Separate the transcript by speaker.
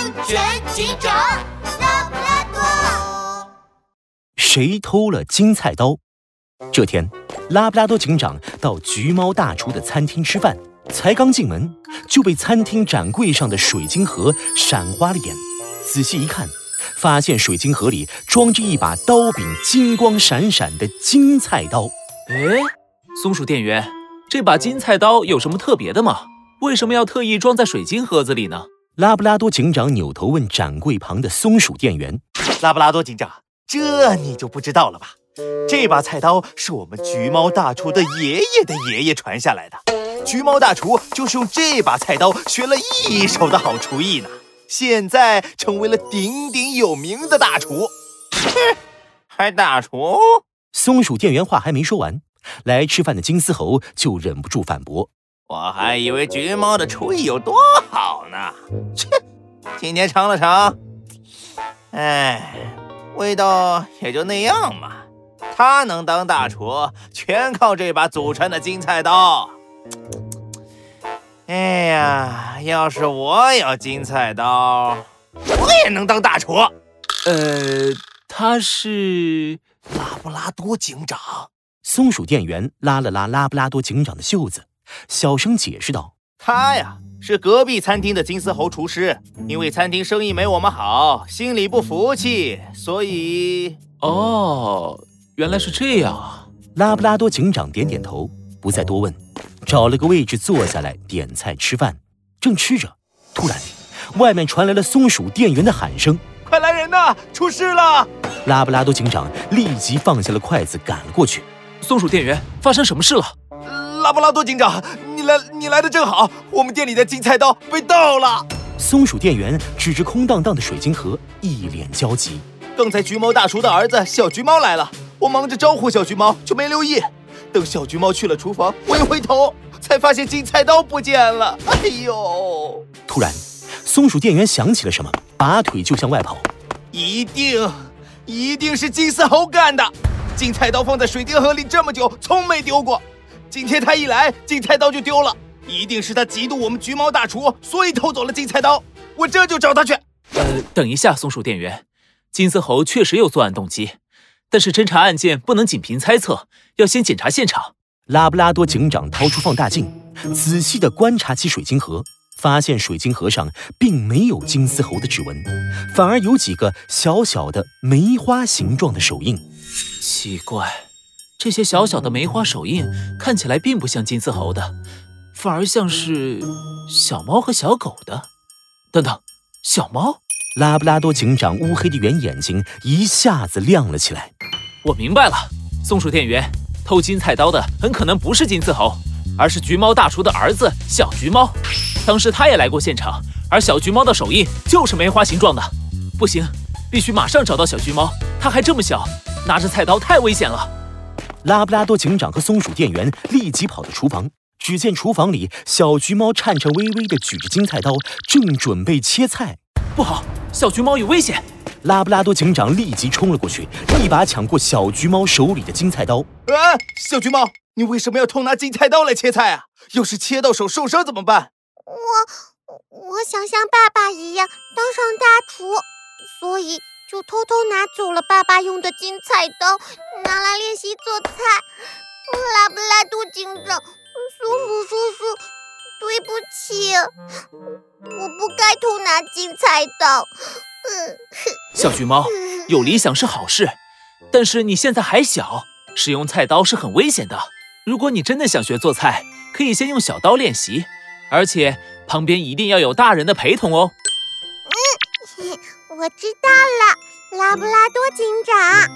Speaker 1: 安全警长拉布拉多。
Speaker 2: 谁偷了金菜刀？这天，拉布拉多警长到橘猫大厨的餐厅吃饭，才刚进门就被餐厅展柜上的水晶盒闪花了眼。仔细一看，发现水晶盒里装着一把刀柄金光闪闪的金菜刀。
Speaker 3: 哎，松鼠店员，这把金菜刀有什么特别的吗？为什么要特意装在水晶盒子里呢？
Speaker 2: 拉布拉多警长扭头问展柜旁的松鼠店员：“
Speaker 4: 拉布拉多警长，这你就不知道了吧？这把菜刀是我们橘猫大厨的爷爷的爷爷传下来的。橘猫大厨就是用这把菜刀学了一手的好厨艺呢，现在成为了鼎鼎有名的大厨。
Speaker 5: 哼，还大厨？”
Speaker 2: 松鼠店员话还没说完，来吃饭的金丝猴就忍不住反驳。
Speaker 5: 我还以为橘猫的厨艺有多好呢，切！今天尝了尝，哎，味道也就那样嘛。他能当大厨，全靠这把祖传的金菜刀。哎呀，要是我有金菜刀，我也能当大厨。
Speaker 3: 呃，他是
Speaker 4: 拉布拉多警长。
Speaker 2: 松鼠店员拉了拉拉布拉多警长的袖子。小声解释道：“
Speaker 4: 他呀，是隔壁餐厅的金丝猴厨师，因为餐厅生意没我们好，心里不服气，所以……
Speaker 3: 哦，原来是这样啊！”
Speaker 2: 拉布拉多警长点点头，不再多问，找了个位置坐下来点菜吃饭。正吃着，突然，外面传来了松鼠店员的喊声：“
Speaker 4: 快来人呐，出事了！”
Speaker 2: 拉布拉多警长立即放下了筷子，赶了过去。
Speaker 3: 松鼠店员，发生什么事了？
Speaker 4: 拉布拉多警长，你来，你来的正好。我们店里的金菜刀被盗了。
Speaker 2: 松鼠店员指着空荡荡的水晶盒，一脸焦急。
Speaker 4: 刚才橘猫大厨的儿子小橘猫来了，我忙着招呼小橘猫，就没留意。等小橘猫去了厨房，我一回头，才发现金菜刀不见了。哎呦！
Speaker 2: 突然，松鼠店员想起了什么，拔腿就向外跑。
Speaker 4: 一定，一定是金丝猴干的。金菜刀放在水晶盒里这么久，从没丢过。今天他一来，金菜刀就丢了，一定是他嫉妒我们橘猫大厨，所以偷走了金菜刀。我这就找他去。
Speaker 3: 呃，等一下，松鼠店员，金丝猴确实有作案动机，但是侦查案件不能仅凭猜测，要先检查现场。
Speaker 2: 拉布拉多警长掏出放大镜，仔细地观察起水晶盒，发现水晶盒上并没有金丝猴的指纹，反而有几个小小的梅花形状的手印。
Speaker 3: 奇怪。这些小小的梅花手印看起来并不像金丝猴的，反而像是小猫和小狗的。等等，小猫！
Speaker 2: 拉布拉多警长乌黑的圆眼睛一下子亮了起来。
Speaker 3: 我明白了，松鼠店员偷金菜刀的很可能不是金丝猴，而是橘猫大厨的儿子小橘猫。当时他也来过现场，而小橘猫的手印就是梅花形状的。不行，必须马上找到小橘猫。它还这么小，拿着菜刀太危险了。
Speaker 2: 拉布拉多警长和松鼠店员立即跑到厨房，只见厨房里小橘猫颤颤巍巍地举着金菜刀，正准备切菜。
Speaker 3: 不好，小橘猫有危险！
Speaker 2: 拉布拉多警长立即冲了过去，一把抢过小橘猫手里的金菜刀。
Speaker 4: 啊，小橘猫，你为什么要偷拿金菜刀来切菜啊？要是切到手受伤怎么办？
Speaker 1: 我我想像爸爸一样当上大厨，所以。就偷偷拿走了爸爸用的金菜刀，拿来练习做菜。拉布拉多警长，松鼠叔叔，对不起，我不该偷拿金菜刀。
Speaker 3: 小橘猫，有理想是好事，但是你现在还小，使用菜刀是很危险的。如果你真的想学做菜，可以先用小刀练习，而且旁边一定要有大人的陪同哦。
Speaker 1: 我知道了。拉布拉多警长，